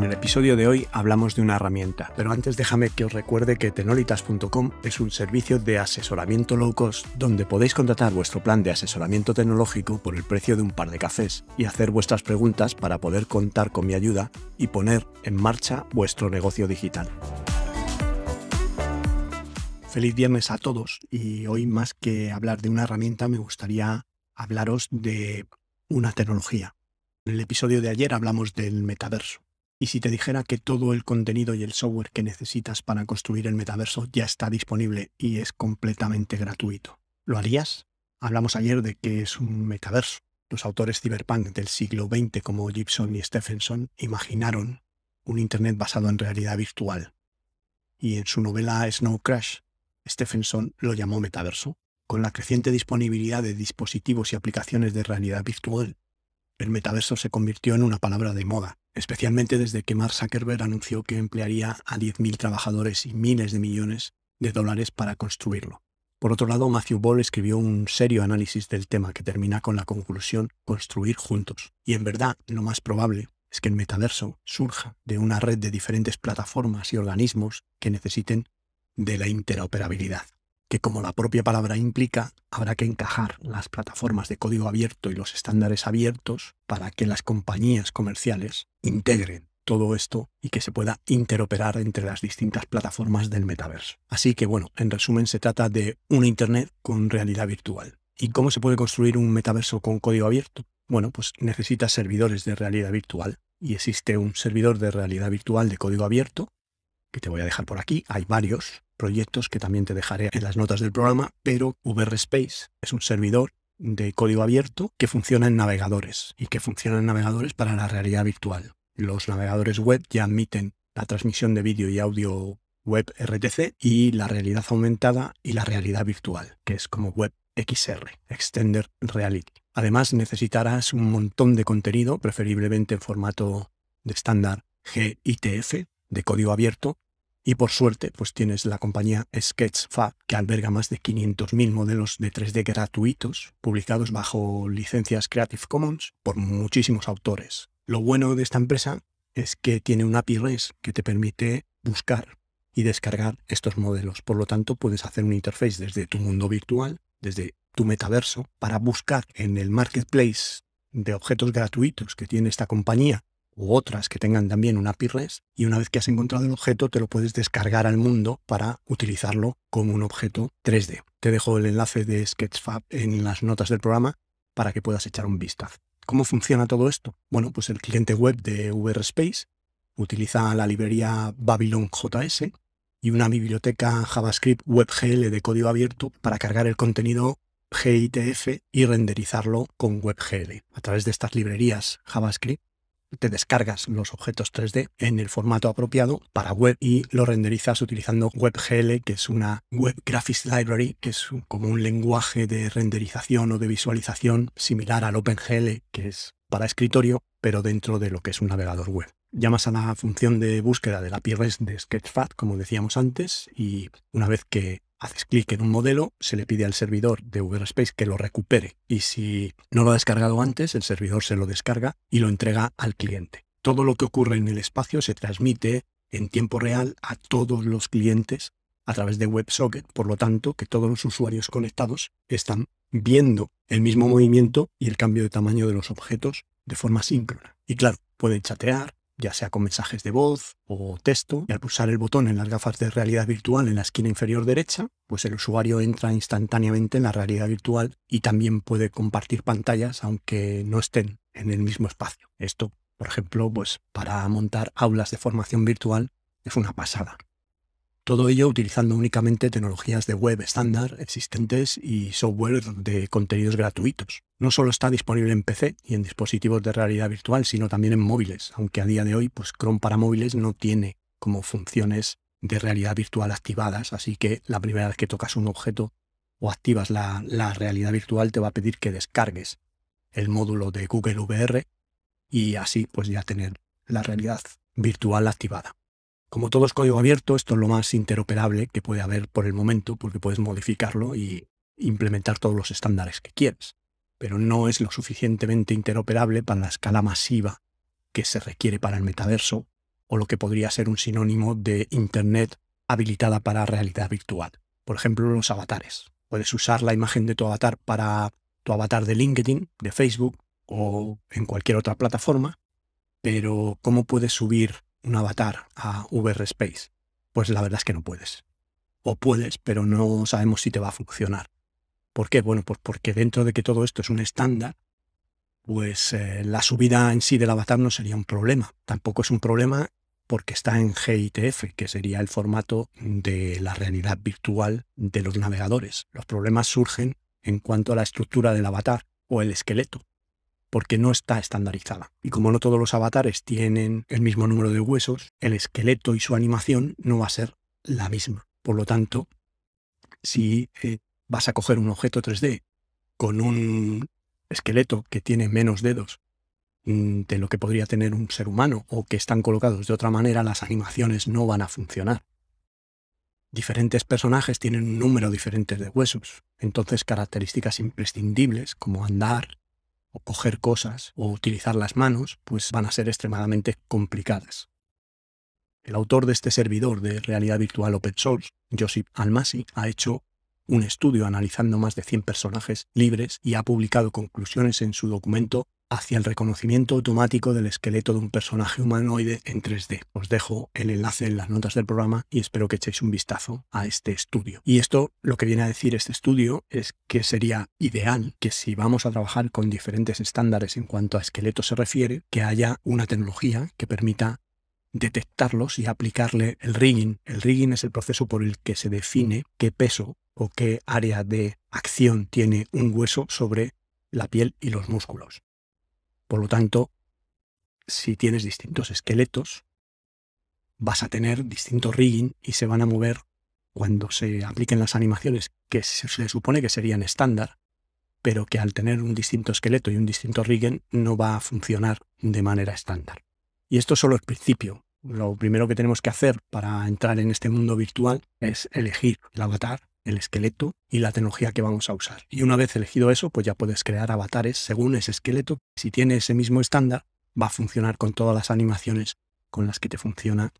En el episodio de hoy hablamos de una herramienta, pero antes déjame que os recuerde que tenolitas.com es un servicio de asesoramiento low cost donde podéis contratar vuestro plan de asesoramiento tecnológico por el precio de un par de cafés y hacer vuestras preguntas para poder contar con mi ayuda y poner en marcha vuestro negocio digital. Feliz viernes a todos y hoy más que hablar de una herramienta me gustaría hablaros de una tecnología. En el episodio de ayer hablamos del metaverso y si te dijera que todo el contenido y el software que necesitas para construir el metaverso ya está disponible y es completamente gratuito, ¿lo harías? Hablamos ayer de que es un metaverso. Los autores cyberpunk del siglo XX como Gibson y Stephenson imaginaron un Internet basado en realidad virtual. Y en su novela Snow Crash, Stephenson lo llamó metaverso. Con la creciente disponibilidad de dispositivos y aplicaciones de realidad virtual, el metaverso se convirtió en una palabra de moda especialmente desde que Mark Zuckerberg anunció que emplearía a 10.000 trabajadores y miles de millones de dólares para construirlo. Por otro lado, Matthew Ball escribió un serio análisis del tema que termina con la conclusión construir juntos. Y en verdad, lo más probable es que el metaverso surja de una red de diferentes plataformas y organismos que necesiten de la interoperabilidad que como la propia palabra implica, habrá que encajar las plataformas de código abierto y los estándares abiertos para que las compañías comerciales integren todo esto y que se pueda interoperar entre las distintas plataformas del metaverso. Así que bueno, en resumen se trata de una Internet con realidad virtual. ¿Y cómo se puede construir un metaverso con código abierto? Bueno, pues necesita servidores de realidad virtual y existe un servidor de realidad virtual de código abierto que te voy a dejar por aquí. Hay varios, proyectos que también te dejaré en las notas del programa, pero VRSpace es un servidor de código abierto que funciona en navegadores y que funciona en navegadores para la realidad virtual. Los navegadores web ya admiten la transmisión de vídeo y audio web RTC y la realidad aumentada y la realidad virtual, que es como web XR, Extender Reality. Además necesitarás un montón de contenido, preferiblemente en formato de estándar GITF, de código abierto, y por suerte, pues tienes la compañía Sketchfab, que alberga más de 500.000 modelos de 3D gratuitos, publicados bajo licencias Creative Commons por muchísimos autores. Lo bueno de esta empresa es que tiene un API REST que te permite buscar y descargar estos modelos. Por lo tanto, puedes hacer un interface desde tu mundo virtual, desde tu metaverso, para buscar en el marketplace de objetos gratuitos que tiene esta compañía u otras que tengan también un API REST y una vez que has encontrado el objeto te lo puedes descargar al mundo para utilizarlo como un objeto 3D. Te dejo el enlace de Sketchfab en las notas del programa para que puedas echar un vistazo. ¿Cómo funciona todo esto? Bueno, pues el cliente web de VRSpace utiliza la librería Babylon JS y una biblioteca JavaScript WebGL de código abierto para cargar el contenido GITF y renderizarlo con WebGL. A través de estas librerías JavaScript te descargas los objetos 3D en el formato apropiado para web y lo renderizas utilizando WebGL, que es una Web Graphics Library, que es como un lenguaje de renderización o de visualización similar al OpenGL, que es para escritorio, pero dentro de lo que es un navegador web. Llamas a la función de búsqueda de la PRS de Sketchfab, como decíamos antes, y una vez que haces clic en un modelo, se le pide al servidor de VRSpace que lo recupere y si no lo ha descargado antes, el servidor se lo descarga y lo entrega al cliente. Todo lo que ocurre en el espacio se transmite en tiempo real a todos los clientes a través de WebSocket, por lo tanto que todos los usuarios conectados están viendo el mismo movimiento y el cambio de tamaño de los objetos de forma síncrona. Y claro, pueden chatear, ya sea con mensajes de voz o texto, y al pulsar el botón en las gafas de realidad virtual en la esquina inferior derecha, pues el usuario entra instantáneamente en la realidad virtual y también puede compartir pantallas aunque no estén en el mismo espacio. Esto, por ejemplo, pues para montar aulas de formación virtual es una pasada. Todo ello utilizando únicamente tecnologías de web estándar existentes y software de contenidos gratuitos. No solo está disponible en PC y en dispositivos de realidad virtual, sino también en móviles, aunque a día de hoy pues Chrome para móviles no tiene como funciones de realidad virtual activadas, así que la primera vez que tocas un objeto o activas la, realidad virtual te va a pedir que descargues el módulo de Google VR y así pues ya tener la realidad virtual activada. Como todo es código abierto, esto es lo más interoperable que puede haber por el momento porque puedes modificarlo y implementar todos los estándares que quieres, pero no es lo suficientemente interoperable para la escala masiva que se requiere para el metaverso o lo que podría ser un sinónimo de Internet habilitada para realidad virtual. Por ejemplo, los avatares. Puedes usar la imagen de tu avatar para tu avatar de LinkedIn, de Facebook o en cualquier otra plataforma, pero ¿cómo puedes subir un avatar a VR Space? Pues la verdad es que no puedes. O puedes, pero no sabemos si te va a funcionar. ¿Por qué? Bueno, pues porque dentro de que todo esto es un estándar, pues eh, la subida en sí del avatar no sería un problema. Tampoco es un problema porque está en GITF, que sería el formato de la realidad virtual de los navegadores. Los problemas surgen en cuanto a la estructura del avatar o el esqueleto, porque no está estandarizada. Y como no todos los avatares tienen el mismo número de huesos, el esqueleto y su animación no va a ser la misma. Por lo tanto, si eh, vas a coger un objeto 3D con un esqueleto que tiene menos dedos mm, de lo que podría tener un ser humano o que están colocados de otra manera, las animaciones no van a funcionar. Diferentes personajes tienen un número diferente de huesos, entonces características imprescindibles como andar, o coger cosas o utilizar las manos, pues van a ser extremadamente complicadas. El autor de este servidor de realidad virtual open source, Josip Almasi, ha hecho un estudio analizando más de 100 personajes libres y ha publicado conclusiones en su documento hacia el reconocimiento automático del esqueleto de un personaje humanoide en 3D. Os dejo el enlace en las notas del programa y espero que echéis un vistazo a este estudio. Y esto lo que viene a decir este estudio es que sería ideal que si vamos a trabajar con diferentes estándares en cuanto a esqueletos se refiere, que haya una tecnología que permita detectarlos y aplicarle el rigging. El rigging es el proceso por el que se define qué peso o qué área de acción tiene un hueso sobre la piel y los músculos. Por lo tanto, si tienes distintos esqueletos, vas a tener distintos rigging y se van a mover cuando se apliquen las animaciones que se supone que serían estándar, pero que al tener un distinto esqueleto y un distinto rigging no va a funcionar de manera estándar. Y esto es solo el principio. Lo primero que tenemos que hacer para entrar en este mundo virtual es elegir el avatar el esqueleto y la tecnología que vamos a usar. Y una vez elegido eso, pues ya puedes crear avatares según ese esqueleto. Si tiene ese mismo estándar, va a funcionar con todas las animaciones con las que te funciona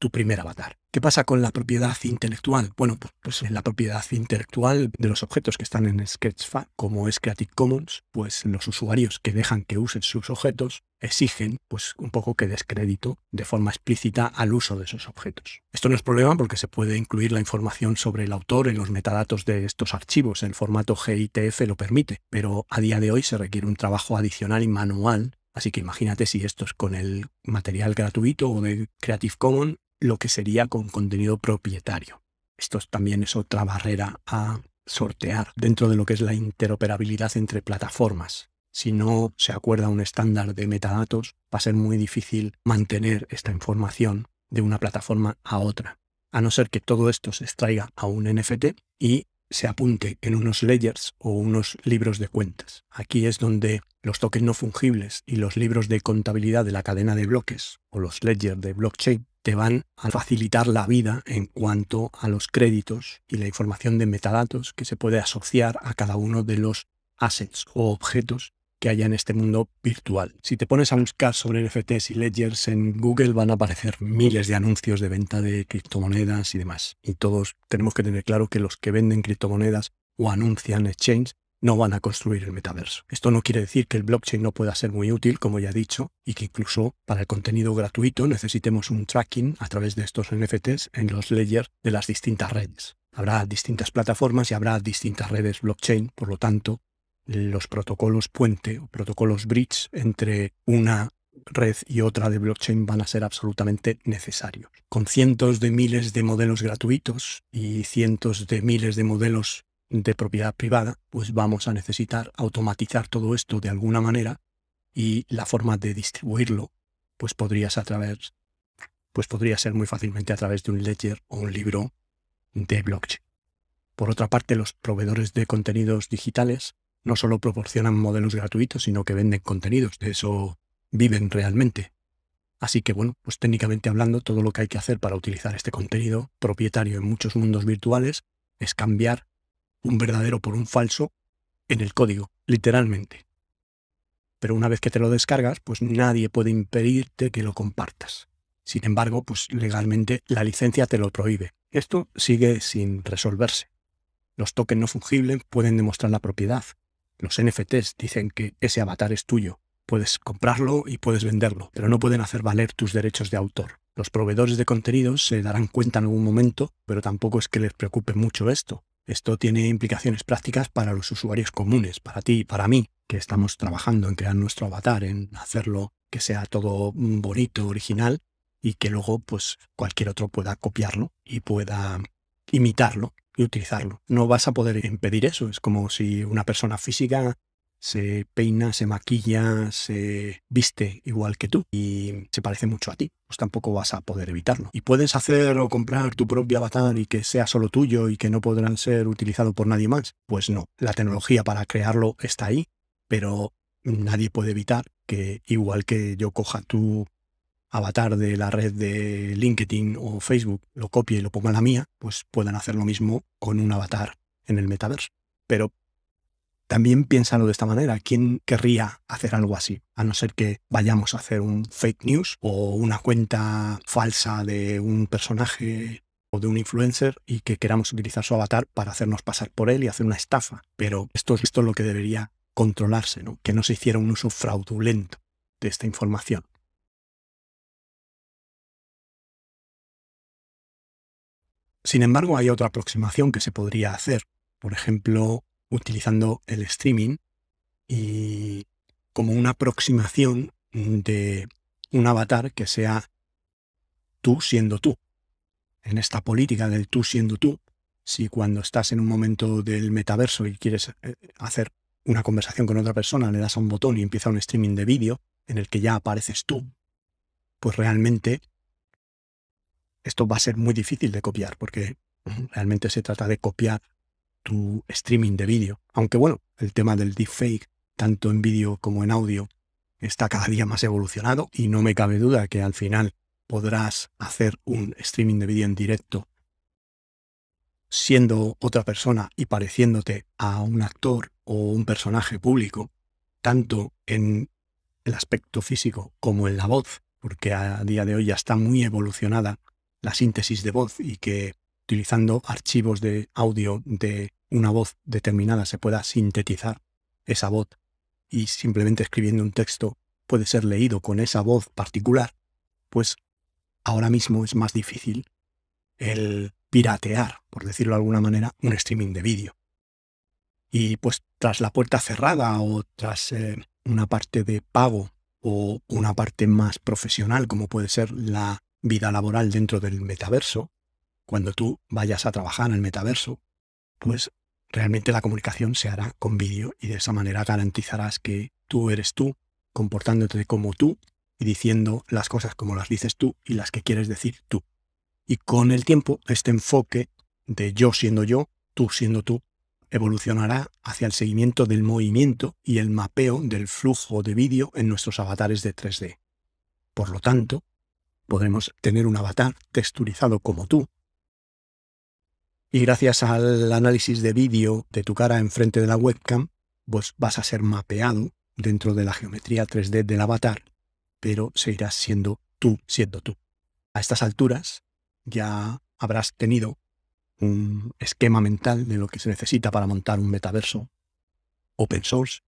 tu primer avatar. ¿Qué pasa con la propiedad intelectual? Bueno, pues, pues la propiedad intelectual de los objetos que están en Sketchfab, como es Creative Commons, pues los usuarios que dejan que usen sus objetos exigen pues un poco que descrédito de forma explícita al uso de esos objetos. Esto no es problema porque se puede incluir la información sobre el autor en los metadatos de estos archivos, el formato GITF lo permite, pero a día de hoy se requiere un trabajo adicional y manual Así que imagínate si esto es con el material gratuito o de Creative Commons, lo que sería con contenido propietario. Esto también es otra barrera a sortear dentro de lo que es la interoperabilidad entre plataformas. Si no se acuerda un estándar de metadatos, va a ser muy difícil mantener esta información de una plataforma a otra, a no ser que todo esto se extraiga a un NFT y se apunte en unos ledgers o unos libros de cuentas. Aquí es donde los tokens no fungibles y los libros de contabilidad de la cadena de bloques o los ledgers de blockchain te van a facilitar la vida en cuanto a los créditos y la información de metadatos que se puede asociar a cada uno de los assets o objetos que haya en este mundo virtual. Si te pones a buscar sobre NFTs y ledgers en Google van a aparecer miles de anuncios de venta de criptomonedas y demás. Y todos tenemos que tener claro que los que venden criptomonedas o anuncian exchange no van a construir el metaverso. Esto no quiere decir que el blockchain no pueda ser muy útil, como ya he dicho, y que incluso para el contenido gratuito necesitemos un tracking a través de estos NFTs en los layers de las distintas redes. Habrá distintas plataformas y habrá distintas redes blockchain, por lo tanto, los protocolos puente o protocolos bridge entre una red y otra de blockchain van a ser absolutamente necesarios. Con cientos de miles de modelos gratuitos y cientos de miles de modelos de propiedad privada, pues vamos a necesitar automatizar todo esto de alguna manera y la forma de distribuirlo pues podría ser a través pues podría ser muy fácilmente a través de un ledger o un libro de blockchain. Por otra parte, los proveedores de contenidos digitales no solo proporcionan modelos gratuitos, sino que venden contenidos. De eso viven realmente. Así que bueno, pues técnicamente hablando, todo lo que hay que hacer para utilizar este contenido propietario en muchos mundos virtuales es cambiar un verdadero por un falso en el código, literalmente. Pero una vez que te lo descargas, pues nadie puede impedirte que lo compartas. Sin embargo, pues legalmente la licencia te lo prohíbe. Esto sigue sin resolverse. Los tokens no fungibles pueden demostrar la propiedad. Los NFTs dicen que ese avatar es tuyo. Puedes comprarlo y puedes venderlo, pero no pueden hacer valer tus derechos de autor. Los proveedores de contenidos se darán cuenta en algún momento, pero tampoco es que les preocupe mucho esto. Esto tiene implicaciones prácticas para los usuarios comunes, para ti y para mí, que estamos trabajando en crear nuestro avatar, en hacerlo que sea todo bonito, original, y que luego pues cualquier otro pueda copiarlo y pueda imitarlo y utilizarlo. No vas a poder impedir eso. Es como si una persona física se peina, se maquilla, se viste igual que tú y se parece mucho a ti, pues tampoco vas a poder evitarlo. Y puedes hacer o comprar tu propio avatar y que sea solo tuyo y que no podrán ser utilizado por nadie más. Pues no, la tecnología para crearlo está ahí, pero nadie puede evitar que igual que yo coja tu avatar de la red de LinkedIn o Facebook, lo copie y lo ponga en la mía, pues puedan hacer lo mismo con un avatar en el metaverso. Pero también piénsalo de esta manera. ¿Quién querría hacer algo así? A no ser que vayamos a hacer un fake news o una cuenta falsa de un personaje o de un influencer y que queramos utilizar su avatar para hacernos pasar por él y hacer una estafa. Pero esto, esto es lo que debería controlarse, ¿no? que no se hiciera un uso fraudulento de esta información. Sin embargo, hay otra aproximación que se podría hacer. Por ejemplo, utilizando el streaming y como una aproximación de un avatar que sea tú siendo tú. En esta política del tú siendo tú, si cuando estás en un momento del metaverso y quieres eh, hacer una conversación con otra persona, le das a un botón y empieza un streaming de vídeo en el que ya apareces tú, pues realmente esto va a ser muy difícil de copiar porque realmente se trata de copiar tu streaming de vídeo. Aunque bueno, el tema del deepfake, tanto en vídeo como en audio, está cada día más evolucionado y no me cabe duda que al final podrás hacer un streaming de vídeo en directo siendo otra persona y pareciéndote a un actor o un personaje público, tanto en el aspecto físico como en la voz, porque a día de hoy ya está muy evolucionada la síntesis de voz y que utilizando archivos de audio de una voz determinada se pueda sintetizar esa voz y simplemente escribiendo un texto puede ser leído con esa voz particular, pues ahora mismo es más difícil el piratear, por decirlo de alguna manera, un streaming de vídeo. Y pues tras la puerta cerrada o tras eh, una parte de pago o una parte más profesional como puede ser la vida laboral dentro del metaverso, cuando tú vayas a trabajar en el metaverso, pues realmente la comunicación se hará con vídeo y de esa manera garantizarás que tú eres tú, comportándote como tú y diciendo las cosas como las dices tú y las que quieres decir tú. Y con el tiempo, este enfoque de yo siendo yo, tú siendo tú, evolucionará hacia el seguimiento del movimiento y el mapeo del flujo de vídeo en nuestros avatares de 3D. Por lo tanto, podremos tener un avatar texturizado como tú, y gracias al análisis de vídeo de tu cara enfrente de la webcam, pues vas a ser mapeado dentro de la geometría 3D del avatar, pero seguirás siendo tú, siendo tú. A estas alturas ya habrás tenido un esquema mental de lo que se necesita para montar un metaverso open source.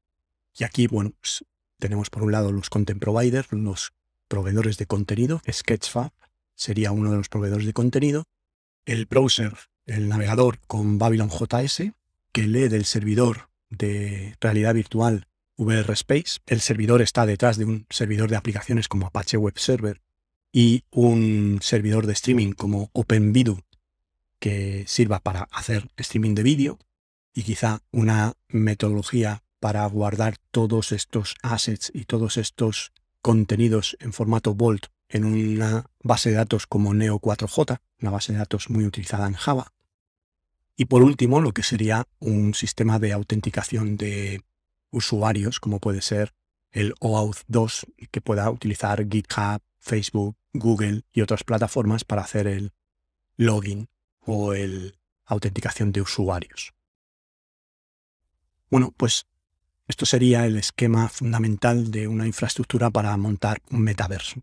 Y aquí, bueno, pues, tenemos por un lado los content providers, los proveedores de contenido. Sketchfab sería uno de los proveedores de contenido. El browser el navegador con Babylon JS, que lee del servidor de realidad virtual VR Space. El servidor está detrás de un servidor de aplicaciones como Apache Web Server y un servidor de streaming como OpenVideo que sirva para hacer streaming de vídeo y quizá una metodología para guardar todos estos assets y todos estos contenidos en formato Vault en una base de datos como Neo4j, una base de datos muy utilizada en Java. Y por último, lo que sería un sistema de autenticación de usuarios, como puede ser el OAuth 2, que pueda utilizar GitHub, Facebook, Google y otras plataformas para hacer el login o el autenticación de usuarios. Bueno, pues esto sería el esquema fundamental de una infraestructura para montar un metaverso,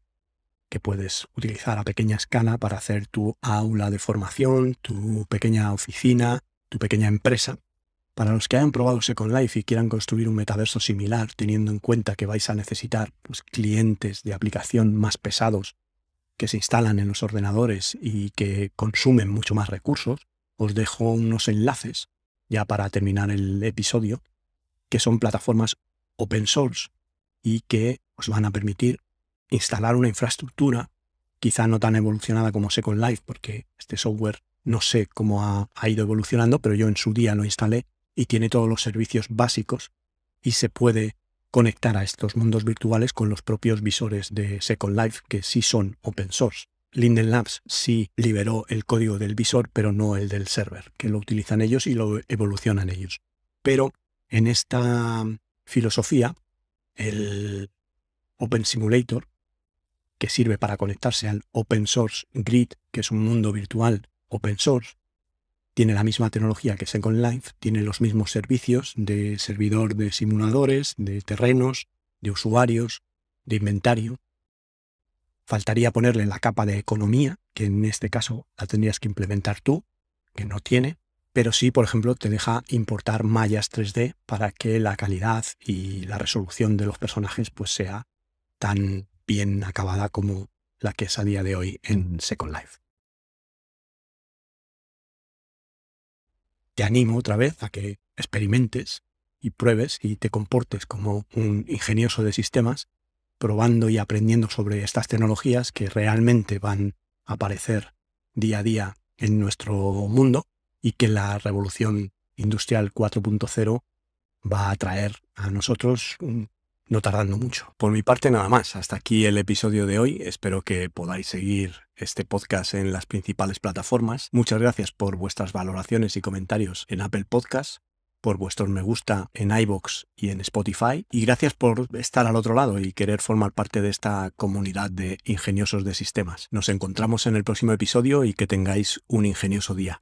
que puedes utilizar a pequeña escala para hacer tu aula de formación, tu pequeña oficina, tu pequeña empresa. Para los que hayan probado Second Life y quieran construir un metaverso similar, teniendo en cuenta que vais a necesitar pues, clientes de aplicación más pesados que se instalan en los ordenadores y que consumen mucho más recursos, os dejo unos enlaces ya para terminar el episodio que son plataformas open source y que os van a permitir instalar una infraestructura, quizá no tan evolucionada como Second Life, porque este software no sé cómo ha, ido evolucionando, pero yo en su día lo instalé y tiene todos los servicios básicos y se puede conectar a estos mundos virtuales con los propios visores de Second Life, que sí son open source. Linden Labs sí liberó el código del visor, pero no el del server, que lo utilizan ellos y lo evolucionan ellos. Pero en esta filosofía, el Open Simulator, que sirve para conectarse al Open Source Grid, que es un mundo virtual open source, tiene la misma tecnología que Second Life, tiene los mismos servicios de servidor de simuladores, de terrenos, de usuarios, de inventario. Faltaría ponerle la capa de economía, que en este caso la tendrías que implementar tú, que no tiene pero sí, por ejemplo, te deja importar mallas 3D para que la calidad y la resolución de los personajes pues sea tan bien acabada como la que es a día de hoy en Second Life. Te animo otra vez a que experimentes y pruebes y te comportes como un ingenioso de sistemas, probando y aprendiendo sobre estas tecnologías que realmente van a aparecer día a día en nuestro mundo y que la revolución industrial 4.0 va a traer a nosotros no tardando mucho. Por mi parte nada más, hasta aquí el episodio de hoy. Espero que podáis seguir este podcast en las principales plataformas. Muchas gracias por vuestras valoraciones y comentarios en Apple Podcasts por vuestros me gusta en iBox y en Spotify. Y gracias por estar al otro lado y querer formar parte de esta comunidad de ingeniosos de sistemas. Nos encontramos en el próximo episodio y que tengáis un ingenioso día.